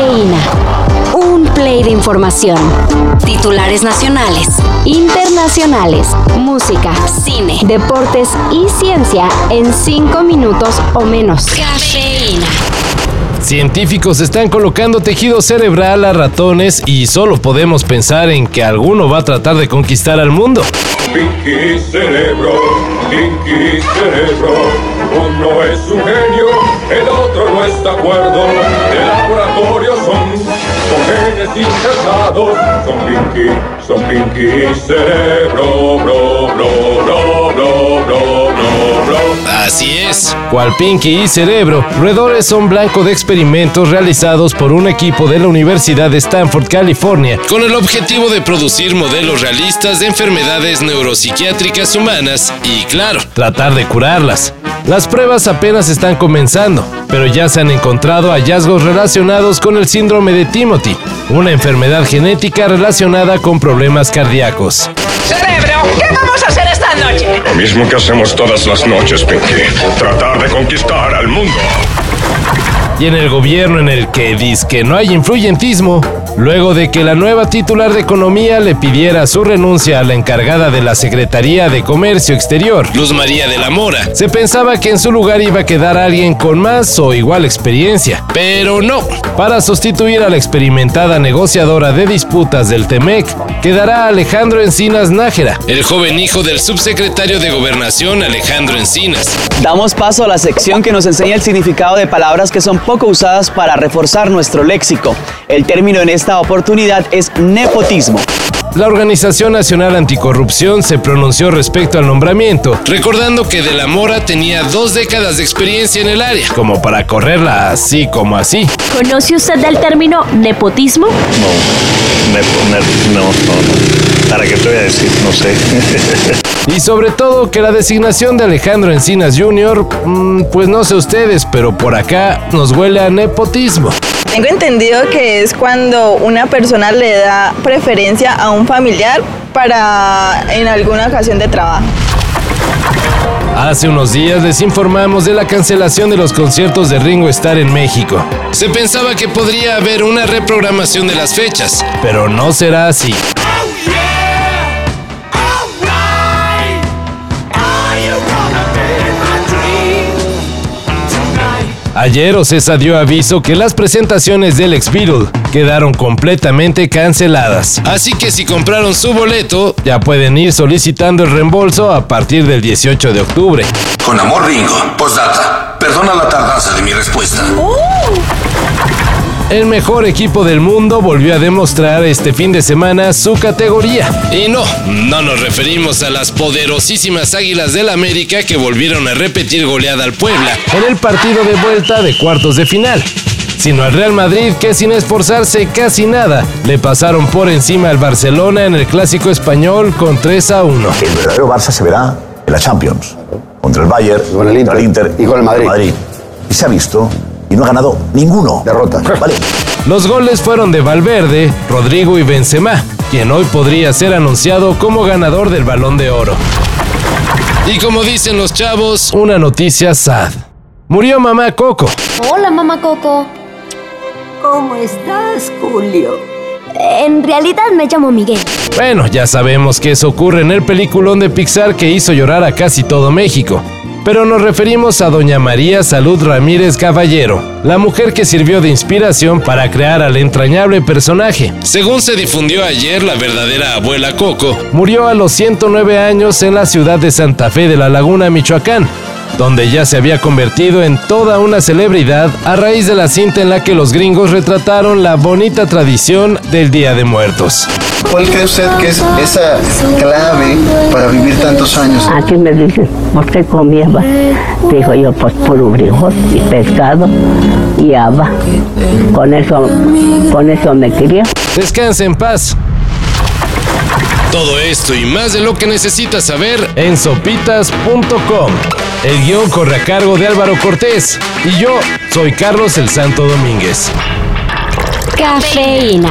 Cafeína. Un play de información. Titulares nacionales, internacionales, música, cine, deportes y ciencia en cinco minutos o menos. Cafeína. Científicos están colocando tejido cerebral a ratones y solo podemos pensar en que alguno va a tratar de conquistar al mundo. Pinky cerebro, Pinky cerebro, uno es un genio, el otro no está de acuerdo. De laboratorio son, son Pinky, son Pinky cerebro, bro, bro, bro, bro, bro, bro, bro. Así es, cual Pinky y Cerebro, roedores son blanco de experimentos realizados por un equipo de la Universidad de Stanford, California, con el objetivo de producir modelos realistas de enfermedades neuropsiquiátricas humanas y, claro, tratar de curarlas. Las pruebas apenas están comenzando, pero ya se han encontrado hallazgos relacionados con el síndrome de Timothy, una enfermedad genética relacionada con problemas cardíacos. Cerebro, ¿qué vamos a hacer esta noche? Lo mismo que hacemos todas las noches, Pinky, tratar de conquistar al mundo. y en el gobierno en el que dice que no hay influyentismo, luego de que la nueva titular de Economía le pidiera su renuncia a la encargada de la Secretaría de Comercio Exterior, Luz María de la Mora, se pensaba que en su lugar iba a quedar alguien con más o igual experiencia, pero no. Para sustituir a la experimentada negociadora de disputas del TEMEC, quedará Alejandro Encinas Nájera, el joven hijo del subsecretario de Gobernación Alejandro Encinas. Damos paso a la sección que nos enseña el significado de palabras que son poco usadas para reforzar nuestro léxico. El término en esta oportunidad es nepotismo. La Organización Nacional Anticorrupción se pronunció respecto al nombramiento, recordando que De la Mora tenía dos décadas de experiencia en el área, como para correrla así como así. ¿Conoce usted el término nepotismo? No, no, no. ¿Para qué te voy a decir? No sé. Y sobre todo que la designación de Alejandro Encinas Jr., mm, pues no sé ustedes, pero por acá nos huele a nepotismo. Tengo entendido que es cuando una persona le da preferencia a un familiar para en alguna ocasión de trabajo. Hace unos días les informamos de la cancelación de los conciertos de Ringo Starr en México. Se pensaba que podría haber una reprogramación de las fechas, pero no será así. Ayer Ocesa dio aviso que las presentaciones del ex Beatle quedaron completamente canceladas. Así que si compraron su boleto, ya pueden ir solicitando el reembolso a partir del 18 de octubre. Con amor, Ringo. Postdata. El mejor equipo del mundo volvió a demostrar este fin de semana su categoría. Y no, no nos referimos a las poderosísimas Águilas del América que volvieron a repetir goleada al Puebla en el partido de vuelta de cuartos de final, sino al Real Madrid que sin esforzarse casi nada le pasaron por encima al Barcelona en el clásico español con 3 a 1. El verdadero Barça se verá en la Champions, contra el Bayern, Con el Inter. contra el Inter Y con el Madrid. Y se ha visto y no ha ganado ninguno. Derrota. Vale. Los goles fueron de Valverde, Rodrigo y Benzema, quien hoy podría ser anunciado como ganador del Balón de Oro. Y como dicen los chavos, una noticia sad. Murió mamá Coco. Hola, mamá Coco. ¿Cómo estás, Julio? En realidad me llamo Miguel. Bueno, ya sabemos que eso ocurre en el peliculón de Pixar que hizo llorar a casi todo México. Pero nos referimos a doña María Salud Ramírez Caballero, la mujer que sirvió de inspiración para crear al entrañable personaje. Según se difundió ayer, la verdadera abuela Coco murió a los 109 años en la ciudad de Santa Fe de la Laguna, Michoacán, donde ya se había convertido en toda una celebridad a raíz de la cinta en la que los gringos retrataron la bonita tradición del Día de Muertos. ¿Cuál cree usted que es esa clave para vivir tantos años? Aquí me dicen, ¿por qué comía? va? Digo yo, pues puro frijol y pescado y haba. Con eso, con eso me crié. Descansa en paz. Todo esto y más de lo que necesitas saber en sopitas.com. El guion corre a cargo de Álvaro Cortés y yo soy Carlos el Santo Domínguez. Cafeína.